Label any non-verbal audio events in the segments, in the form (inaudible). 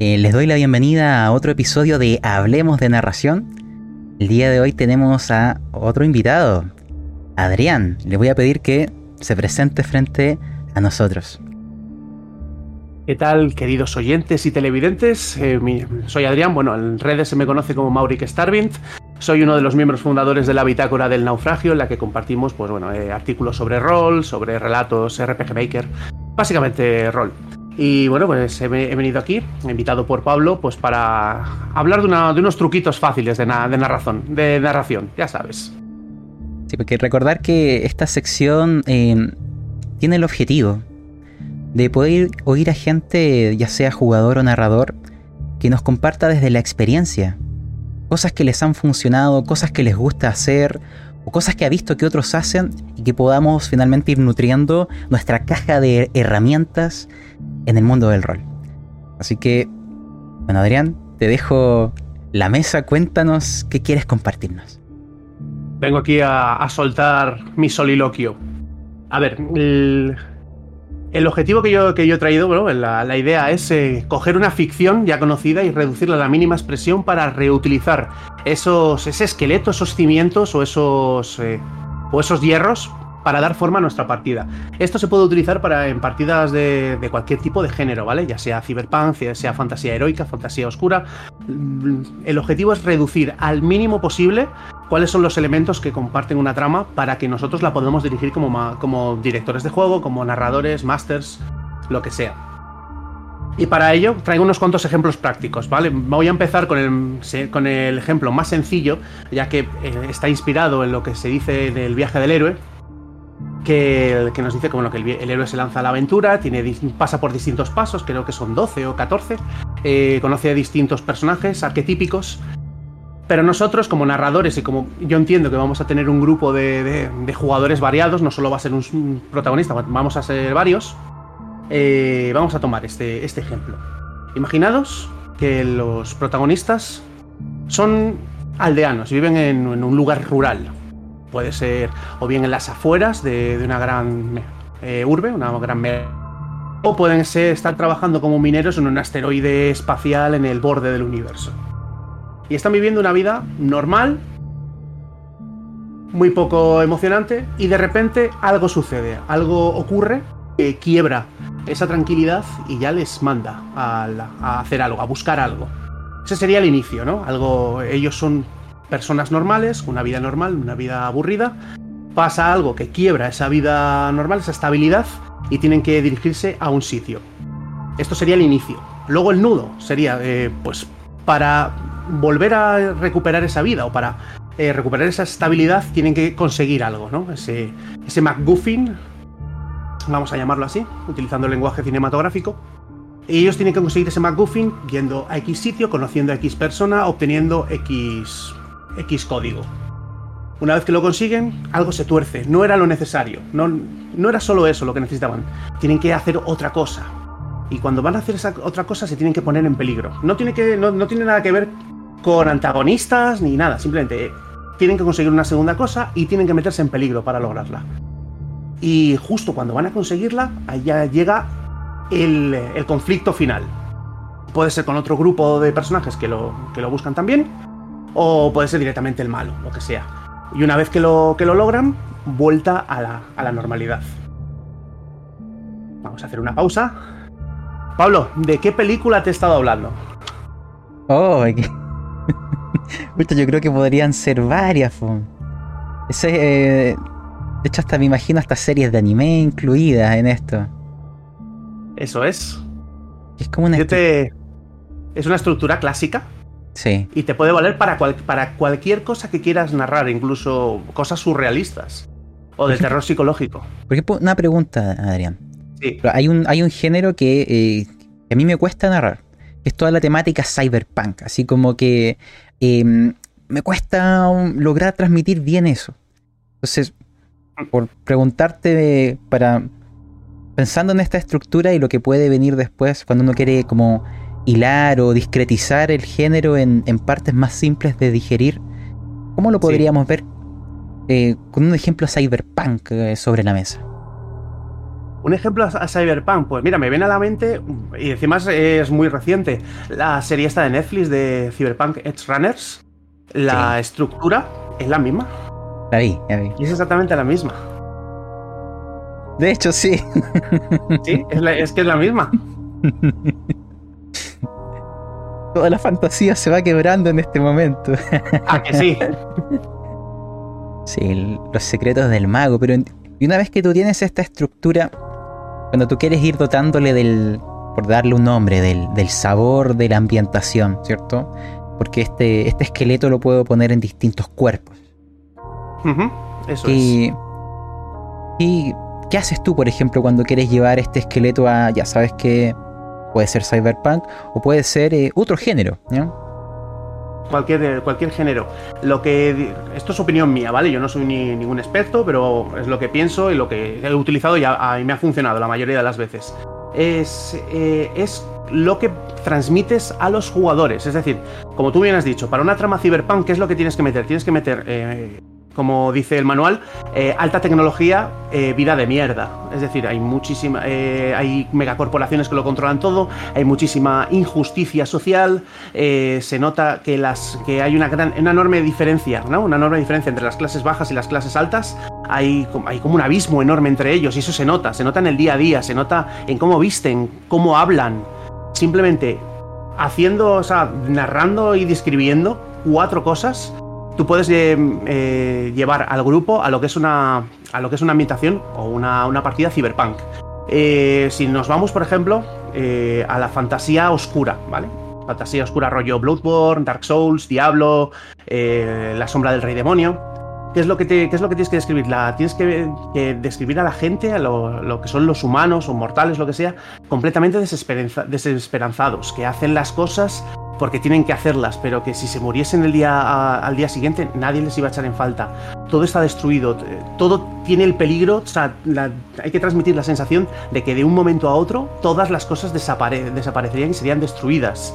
Eh, les doy la bienvenida a otro episodio de Hablemos de Narración. El día de hoy tenemos a otro invitado, Adrián. Le voy a pedir que se presente frente a nosotros. ¿Qué tal, queridos oyentes y televidentes? Eh, soy Adrián, bueno, en redes se me conoce como Mauric Starvind. Soy uno de los miembros fundadores de la Bitácora del Naufragio, en la que compartimos pues, bueno, eh, artículos sobre rol, sobre relatos, RPG Maker, básicamente rol. Y bueno, pues he, venido aquí, invitado por Pablo, pues para hablar de, unos truquitos fáciles de, narración, de narración, ya sabes. Sí, porque recordar que esta sección eh, tiene el objetivo de poder oír a gente, ya sea jugador o narrador, que nos comparta desde la experiencia. Cosas que les han funcionado, cosas que les gusta hacer, o cosas que ha visto que otros hacen y que podamos finalmente ir nutriendo nuestra caja de herramientas en el mundo del rol. Así que, bueno Adrián, te dejo la mesa, cuéntanos qué quieres compartirnos. Vengo aquí a, soltar mi soliloquio. A ver, el, el objetivo que yo, que yo he traído, bueno, la, idea es eh, coger una ficción ya conocida y reducirla a la mínima expresión para reutilizar esos, ese esqueleto, esos cimientos o esos, eh, o esos hierros para dar forma a nuestra partida. Esto se puede utilizar para, en partidas de, de, cualquier tipo de género, ¿vale? Ya sea cyberpunk, sea fantasía heroica, fantasía oscura. El objetivo es reducir al mínimo posible cuáles son los elementos que comparten una trama para que nosotros la podamos dirigir como, como directores de juego, como narradores, masters, lo que sea. Y para ello traigo unos cuantos ejemplos prácticos, ¿vale? Voy a empezar con el, con el ejemplo más sencillo, ya que eh, está inspirado en lo que se dice del viaje del héroe, que, que, nos dice como que el, héroe se lanza a la aventura, tiene, pasa por distintos pasos, creo que son 12 o 14, eh, conoce a distintos personajes arquetípicos pero nosotros, como narradores, y como yo entiendo que vamos a tener un grupo de, jugadores variados, no solo va a ser un protagonista, vamos a ser varios, eh, vamos a tomar este, este ejemplo. Imaginados que los protagonistas son aldeanos, viven en, un lugar rural. Puede ser o bien en las afueras de, una gran eh, urbe, una gran... O pueden ser, estar trabajando como mineros en un asteroide espacial en el borde del universo y están viviendo una vida normal, muy poco emocionante, y de repente algo sucede, algo ocurre que quiebra esa tranquilidad y ya les manda a, hacer algo, a buscar algo. Ese sería el inicio, ¿no? Algo, ellos son personas normales, una vida normal, una vida aburrida. Pasa algo que quiebra esa vida normal, esa estabilidad, y tienen que dirigirse a un sitio. Esto sería el inicio. Luego el nudo sería, eh, pues, para volver a recuperar esa vida o para eh, recuperar esa estabilidad tienen que conseguir algo, ¿no? Ese, ese MacGuffin, vamos a llamarlo así, utilizando el lenguaje cinematográfico. Y ellos tienen que conseguir ese MacGuffin yendo a X sitio, conociendo a X persona, obteniendo X, X código. Una vez que lo consiguen, algo se tuerce, no era lo necesario, no, no era solo eso lo que necesitaban, tienen que hacer otra cosa. Y cuando van a hacer esa otra cosa se tienen que poner en peligro. No tiene, que, no, no tiene nada que ver con antagonistas ni nada, simplemente tienen que conseguir una segunda cosa y tienen que meterse en peligro para lograrla. Y justo cuando van a conseguirla, allá llega el, conflicto final. Puede ser con otro grupo de personajes que lo, que lo buscan también, o puede ser directamente el malo, lo que sea. Y una vez que lo, que lo logran, vuelta a la, a la normalidad. Vamos a hacer una pausa. Pablo, ¿de qué película te he estado hablando? Oh, yo creo que podrían ser varias. Ese, eh, de hecho, hasta me imagino hasta series de anime incluidas en esto. Eso es. Es como una. Es una estructura clásica. Sí. Y te puede valer para, para cualquier cosa que quieras narrar, incluso cosas surrealistas. O de terror psicológico. Por ejemplo, una pregunta, Adrián. Sí. hay, un, hay un género que, eh, que a mí me cuesta narrar es toda la temática cyberpunk, así como que em, me cuesta lograr transmitir bien eso. Entonces, por preguntarte para pensando en esta estructura y lo que puede venir después cuando uno quiere como hilar o discretizar el género en, partes más simples de digerir, ¿cómo lo podríamos ver eh, con un ejemplo cyberpunk eh, sobre la mesa? Un ejemplo a Cyberpunk, pues mira, me viene a la mente, y encima es muy reciente, la serie esta de Netflix de Cyberpunk Edge Runners. La estructura es la misma. La vi, la vi. Y es exactamente la misma. De hecho, sí. Sí, es, que es la misma. Toda la fantasía se va quebrando en este momento. Ah, que sí. Sí, los secretos del mago, pero y una vez que tú tienes esta estructura, cuando tú quieres ir dotándole del, por darle un nombre, del, del sabor de la ambientación, ¿cierto? Porque este, este esqueleto lo puedo poner en distintos cuerpos. Eso y, es. ¿Y qué haces tú, por ejemplo, cuando quieres llevar este esqueleto a, ya sabes que puede ser cyberpunk o puede ser eh, otro género, Cualquier, eh, cualquier género. Lo que. Esto es opinión mía, ¿vale? Yo no soy ni, ningún experto, pero es lo que pienso y lo que he utilizado y, a, me ha funcionado la mayoría de las veces. Es, eh, es lo que transmites a los jugadores. Es decir, como tú bien has dicho, para una trama cyberpunk, ¿qué es lo que tienes que meter? Tienes que meter como dice el manual, eh, alta tecnología, eh, vida de mierda. Es decir, hay muchísima, eh, hay megacorporaciones que lo controlan todo, hay muchísima injusticia social, se nota que, las, que hay una, gran, una enorme diferencia, ¿no? Una enorme diferencia entre las clases bajas y las clases altas. Hay, hay como un abismo enorme entre ellos y eso se nota, se nota en el día a día, se nota en cómo visten, cómo hablan. Simplemente haciendo, o sea, narrando y describiendo cuatro cosas tú puedes eh, eh, llevar al grupo a lo que es una, a lo que es una ambientación o una, partida cyberpunk. Eh, si nos vamos, por ejemplo, a la fantasía oscura, ¿vale? Fantasía oscura rollo Bloodborne, Dark Souls, Diablo, La sombra del rey demonio. ¿Qué es lo que, tienes que describir? Tienes que, describir a la gente, a lo, que son los humanos o mortales, lo que sea, completamente desesperanzados, que hacen las cosas porque tienen que hacerlas, pero que si se muriesen el día, al día siguiente nadie les iba a echar en falta. Todo está destruido, todo tiene el peligro, hay que transmitir la sensación de que de un momento a otro todas las cosas desaparecerían y serían destruidas.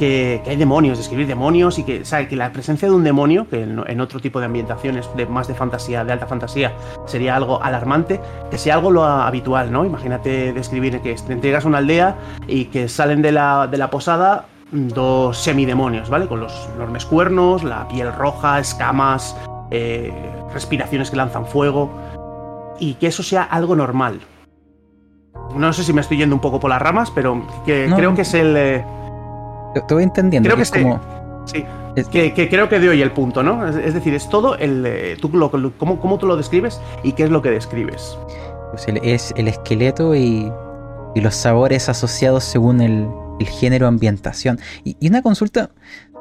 Que, hay demonios, describir demonios y que, que la presencia de un demonio, que en, otro tipo de ambientaciones de más de fantasía, de alta fantasía, sería algo alarmante, que sea algo lo habitual, ¿no? Imagínate describir que te entregas a una aldea y que salen de la, de la posada dos semidemonios, ¿vale? Con los enormes cuernos, la piel roja, escamas, eh, respiraciones que lanzan fuego. Y que eso sea algo normal. No sé si me estoy yendo un poco por las ramas, pero que creo que es el. Eh, te voy entendiendo. Creo que, es como... Sí. Que, creo que de hoy el punto, ¿no? Es, decir, es todo el. Eh, tú lo, cómo, cómo, tú lo describes y qué es lo que describes. Pues es el esqueleto y, y los sabores asociados según el, el género ambientación. Y, una consulta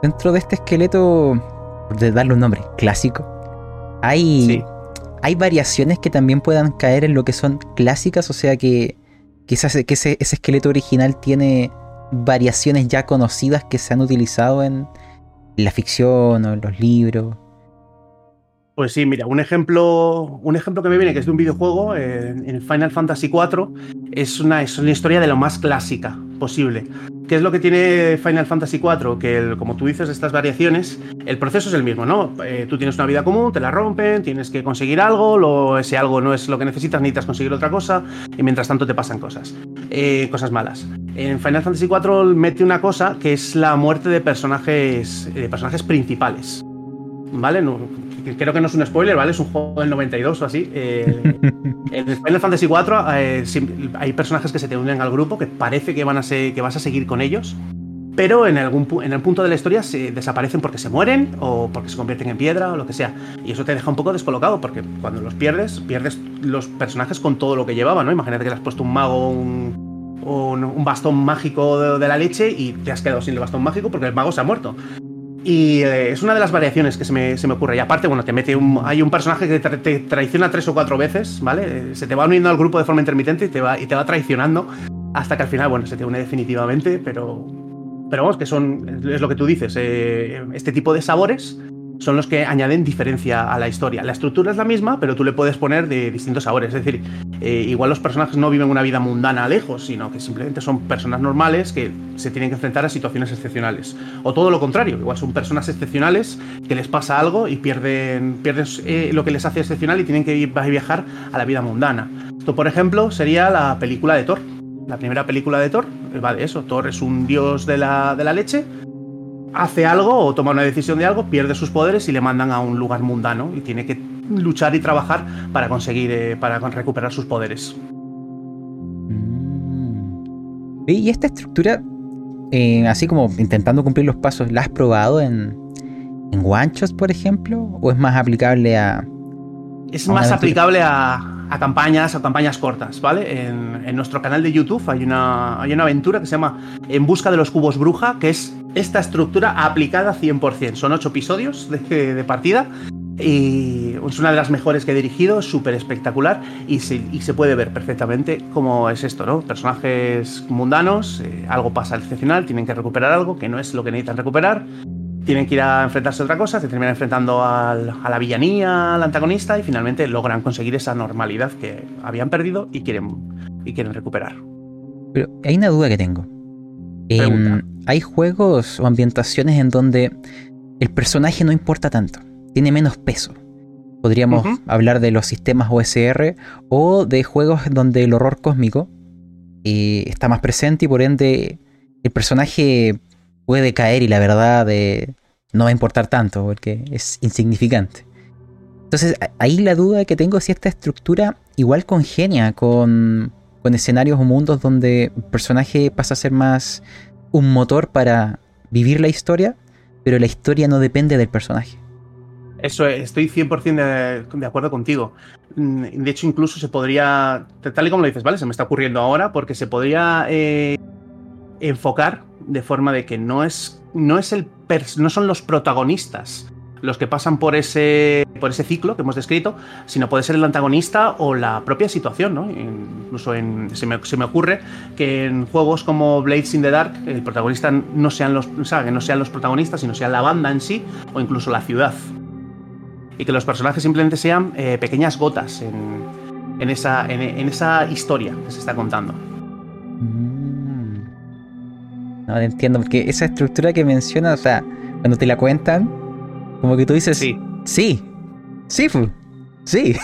dentro de este esqueleto, de darle un nombre, clásico. Hay, hay variaciones que también puedan caer en lo que son clásicas, o sea que quizás que ese, ese esqueleto original tiene variaciones ya conocidas que se han utilizado en la ficción o en los libros. Pues sí, mira, un ejemplo, un ejemplo que me viene que es de un videojuego, eh, en Final Fantasy IV, es una, es una historia de lo más clásica posible. ¿Qué es lo que tiene Final Fantasy IV? Que, como tú dices, estas variaciones, el proceso es el mismo, ¿no? Eh, tú tienes una vida común, te la rompen, tienes que conseguir algo, lo, ese algo no es lo que necesitas, necesitas conseguir otra cosa, y mientras tanto te pasan cosas, eh, cosas malas. En Final Fantasy IV mete una cosa que es la muerte de personajes, de personajes principales. ¿Vale? Creo que no es un spoiler, ¿vale? Es un juego del 92 o así. Eh, (laughs) en Final Fantasy IV eh, hay personajes que se te unen al grupo que parece que, van a ser, que vas a seguir con ellos, pero en algún en el punto de la historia se desaparecen porque se mueren o porque se convierten en piedra o lo que sea. Y eso te deja un poco descolocado porque cuando los pierdes, pierdes los personajes con todo lo que llevaban, ¿no? Imagínate que le has puesto un mago, un, un, bastón mágico de, de, la leche y te has quedado sin el bastón mágico porque el mago se ha muerto. Y eh, es una de las variaciones que se me, se me, ocurre. Y aparte, bueno, te mete un, hay un personaje que te, traiciona tres o cuatro veces, ¿vale? Se te va uniendo al grupo de forma intermitente y te va, y te va traicionando hasta que al final, bueno, se te une definitivamente, pero, pero vamos, que son, es lo que tú dices, eh, este tipo de sabores son los que añaden diferencia a la historia. La estructura es la misma, pero tú le puedes poner de distintos sabores. Es decir, eh, igual los personajes no viven una vida mundana lejos, sino que simplemente son personas normales que se tienen que enfrentar a situaciones excepcionales. O todo lo contrario, igual son personas excepcionales que les pasa algo y pierden, pierden eh, lo que les hace excepcional y tienen que viajar a la vida mundana. Esto, por ejemplo, sería la película de Thor. La primera película de Thor eh, va de eso. Thor es un dios de la, de la leche hace algo o toma una decisión de algo, pierde sus poderes y le mandan a un lugar mundano y tiene que luchar y trabajar para conseguir, eh, para recuperar sus poderes. Mm. Y esta estructura, eh, así como intentando cumplir los pasos, ¿la has probado en, en guanchos, por ejemplo? ¿O es más aplicable a... Es más aplicable a, campañas, a campañas cortas, ¿vale? En, nuestro canal de YouTube hay una, hay una aventura que se llama En busca de los cubos bruja, que es esta estructura aplicada 100%. Son ocho episodios de, partida y es una de las mejores que he dirigido, súper espectacular y se, puede ver perfectamente cómo es esto, ¿no? Personajes mundanos, eh, algo pasa excepcional, tienen que recuperar algo que no es lo que necesitan recuperar, tienen que ir a enfrentarse a otra cosa, se terminan enfrentando a la villanía, al antagonista y finalmente logran conseguir esa normalidad que habían perdido y quieren, y quieren recuperar. Pero hay una duda que tengo. Em, hay juegos o ambientaciones en donde el personaje no importa tanto tiene menos peso. Podríamos hablar de los sistemas OSR o de juegos donde el horror cósmico eh, está más presente y por ende el personaje puede caer y la verdad eh, no va a importar tanto porque es insignificante. Entonces ahí la duda que tengo es si esta estructura igual congenia con, con escenarios o mundos donde el personaje pasa a ser más un motor para vivir la historia, pero la historia no depende del personaje. Eso estoy 100% de, acuerdo contigo. Mm, de hecho, incluso se podría, tal y como lo dices, ¿vale? Se me está ocurriendo ahora, porque se podría eh, enfocar de forma de que no es, no es el no son los protagonistas los que pasan por ese, por ese ciclo que hemos descrito, sino puede ser el antagonista o la propia situación, ¿no? Incluso en, se, me, se me ocurre que en juegos como Blades in the Dark el protagonista no sean los, o que no sean los protagonistas, sino sea la banda en sí o incluso la ciudad y que los personajes simplemente sean eh, pequeñas gotas en, esa, en, esa historia que se está contando. Mm. No entiendo, porque esa estructura que mencionas, o sea, cuando te la cuentan, como que tú dices, sí, sí, sí, sí.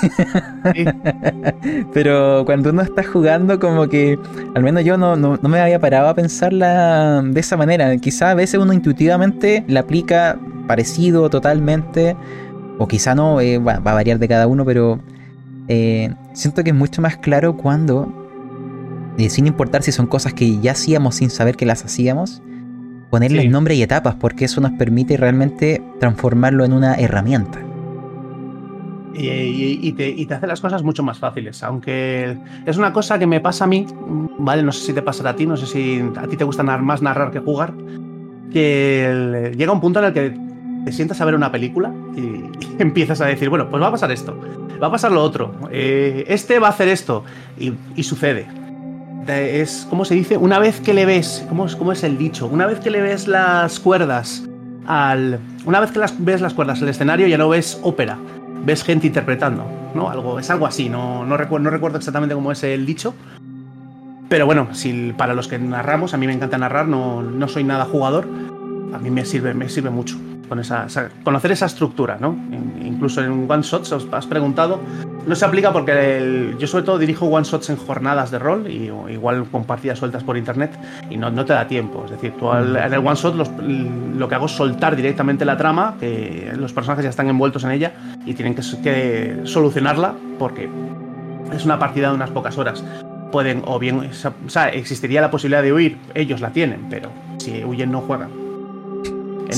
(laughs) Pero cuando uno está jugando, como que al menos yo no, no, me había parado a pensarla de esa manera. Quizá a veces uno intuitivamente la aplica parecido totalmente o quizá no, eh, va, a variar de cada uno, pero eh, siento que es mucho más claro cuando, eh, sin importar si son cosas que ya hacíamos sin saber que las hacíamos, ponerles nombre y etapas, porque eso nos permite realmente transformarlo en una herramienta. Y, te, hace las cosas mucho más fáciles, aunque es una cosa que me pasa a mí, ¿vale? No sé si te pasará a ti, no sé si a ti te gusta más narrar que jugar, que llega un punto en el que te sientas a ver una película y, (laughs) empiezas a decir, bueno, pues va a pasar esto, va a pasar lo otro, eh, este va a hacer esto, y, sucede. Es, ¿cómo se dice? Una vez que le ves, ¿cómo es, ¿cómo es el dicho? Una vez que le ves las cuerdas al. Una vez que las, ves las cuerdas al escenario, ya no ves ópera, ves gente interpretando, ¿no? Algo, es algo así, no, no, recuerdo, no recuerdo exactamente cómo es el dicho. Pero bueno, si, para los que narramos, a mí me encanta narrar, no, no soy nada jugador, a mí me sirve, me sirve mucho con esa, conocer esa estructura, ¿no? Incluso en one shots os has preguntado, no se aplica porque yo sobre todo dirijo one shots en jornadas de rol y igual con partidas sueltas por internet y no, no te da tiempo. Es decir, tú en el one shot lo que hago es soltar directamente la trama, que los personajes ya están envueltos en ella y tienen que, que solucionarla porque es una partida de unas pocas horas. Pueden, o bien, o sea, existiría la posibilidad de huir, ellos la tienen, pero si huyen no juegan.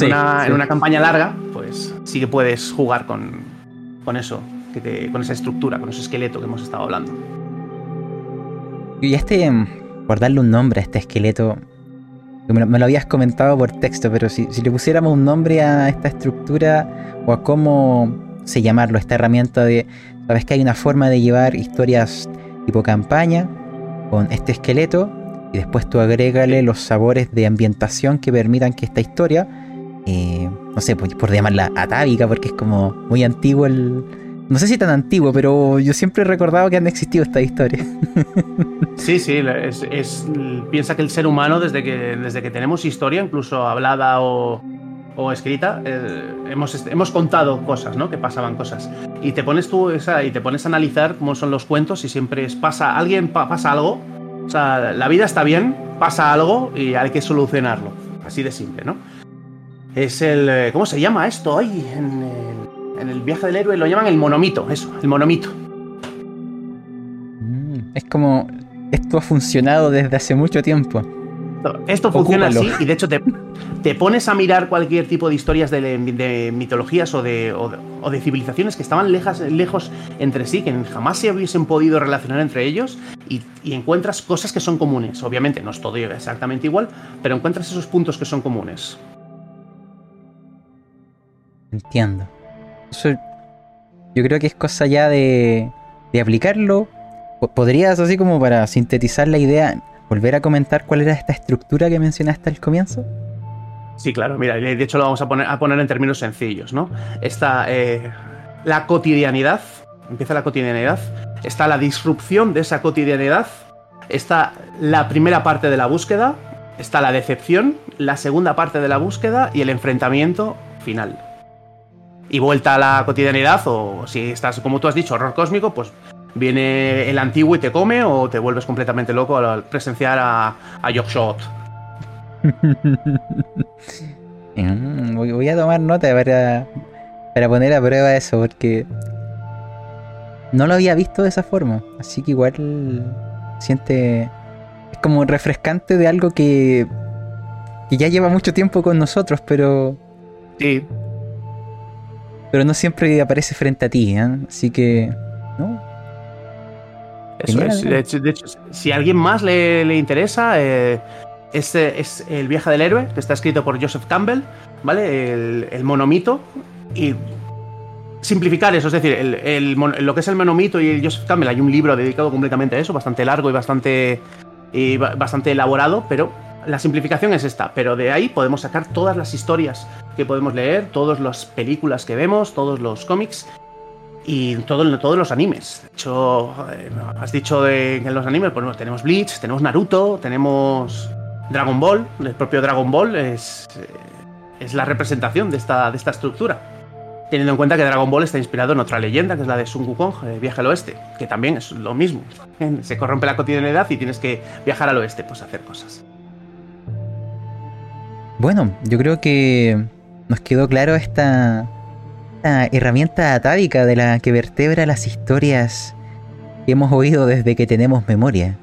En, una, campaña larga, pues sí que puedes jugar con, eso, con esa estructura, con ese esqueleto que hemos estado hablando. Y este, por darle un nombre a este esqueleto, me lo, habías comentado por texto, pero si, le pusiéramos un nombre a esta estructura o a cómo se llamarlo, esta herramienta de, sabes que hay una forma de llevar historias tipo campaña con este esqueleto y después tú agrégale los sabores de ambientación que permitan que esta historia eh, no sé, por, llamarla atávica, porque es como muy antiguo el, No sé si tan antiguo, pero yo siempre he recordado que han existido estas historias. (laughs) Sí, sí, es, piensa que el ser humano, desde que, desde que tenemos historia, incluso hablada o, escrita, eh, hemos, hemos contado cosas, ¿no? Que pasaban cosas. Y te pones tú esa, y te pones a analizar cómo son los cuentos y siempre pasa, alguien pasa algo, o sea, la vida está bien, pasa algo y hay que solucionarlo. Así de simple, ¿no? Es el. Eh, ¿Cómo se llama esto? Ay, en el, en el viaje del héroe lo llaman el monomito, eso, el monomito. Mm, es como. Esto ha funcionado desde hace mucho tiempo. Esto funciona así y de hecho te, te, pones a mirar cualquier tipo de historias de, mitologías o de, o de, civilizaciones que estaban lejas, lejos entre sí, que jamás se hubiesen podido relacionar entre ellos y, y, encuentras cosas que son comunes. Obviamente no es todo exactamente igual, pero encuentras esos puntos que son comunes. Entiendo. yo creo que es cosa ya de, de aplicarlo. ¿Podrías, así como para sintetizar la idea, volver a comentar cuál era esta estructura que mencionaste al comienzo? Sí, claro, mira, de hecho lo vamos a poner, a poner en términos sencillos, ¿no? Está eh, la cotidianidad, empieza la cotidianidad, está la disrupción de esa cotidianidad, está la primera parte de la búsqueda, está la decepción, la segunda parte de la búsqueda y el enfrentamiento final y vuelta a la cotidianidad, o si estás, como tú has dicho, horror cósmico, pues viene el antiguo y te come, o te vuelves completamente loco al presenciar a, a Yorkshot. (laughs) Mm, voy a tomar nota para, para poner a prueba eso, porque no lo había visto de esa forma. Así que igual siente. Es como refrescante de algo que, que ya lleva mucho tiempo con nosotros, pero. Sí, pero no siempre aparece frente a ti, ¿eh? Así que, ¿no? Eso es. De hecho, si a alguien más le, interesa, eh, este es El viaje del héroe, que está escrito por Joseph Campbell, ¿vale? El, monomito. Y simplificar eso, es decir, el, lo que es el monomito y el Joseph Campbell, hay un libro dedicado completamente a eso, bastante largo y bastante, y bastante elaborado, pero la simplificación es esta, pero de ahí podemos sacar todas las historias que podemos leer, todas las películas que vemos, todos los cómics y todo, todos los animes. De hecho, eh, has dicho de, en los animes, pues tenemos Bleach, tenemos Naruto, tenemos Dragon Ball. El propio Dragon Ball es, eh, es la representación de esta, de esta estructura. Teniendo en cuenta que Dragon Ball está inspirado en otra leyenda, que es la de Sun Wukong, eh, Viaje al Oeste, que también es lo mismo. (laughs) Se corrompe la cotidianidad y tienes que viajar al oeste, pues hacer cosas. Bueno, yo creo que nos quedó claro esta, herramienta atávica de la que vertebra las historias que hemos oído desde que tenemos memoria.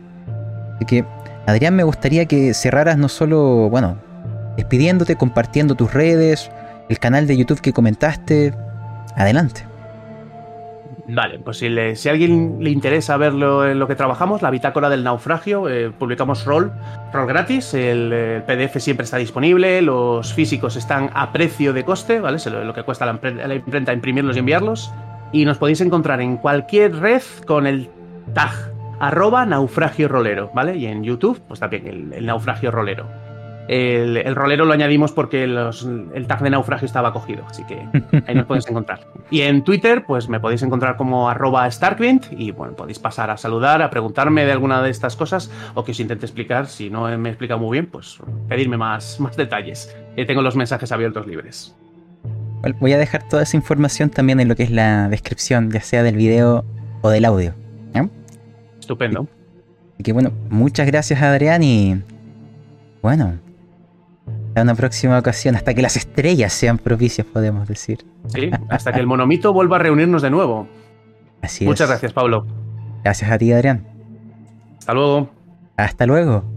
Así que, Adrián, me gustaría que cerraras no solo, bueno, despidiéndote, compartiendo tus redes, el canal de YouTube que comentaste. Adelante. Vale, pues si, a alguien le interesa ver lo, lo que trabajamos, la bitácora del naufragio, eh, publicamos rol, rol gratis, el, PDF siempre está disponible, los físicos están a precio de coste, ¿vale? lo, que cuesta la, la, imprenta imprimirlos y enviarlos. Y nos podéis encontrar en cualquier red con el tag arroba naufragio rolero, ¿vale? Y en YouTube, pues también el naufragio rolero. El, rolero lo añadimos porque el tag de naufragio estaba cogido, así que ahí nos podéis encontrar. Y en Twitter, pues me podéis encontrar como arroba Starkwind y bueno, podéis pasar a saludar, a preguntarme de alguna de estas cosas o que os intente explicar. Si no me he explicado muy bien, pues pedirme más, más detalles. Eh, tengo los mensajes abiertos libres. Voy a dejar toda esa información también en lo que es la descripción, ya sea del video o del audio. Estupendo. Así que bueno, muchas gracias Adrián y bueno, a una próxima ocasión, hasta que las estrellas sean propicias, podemos decir. Sí, hasta que el monomito vuelva a reunirnos de nuevo. Así Muchas gracias, Pablo. Gracias a ti, Adrián. Hasta luego. Hasta luego.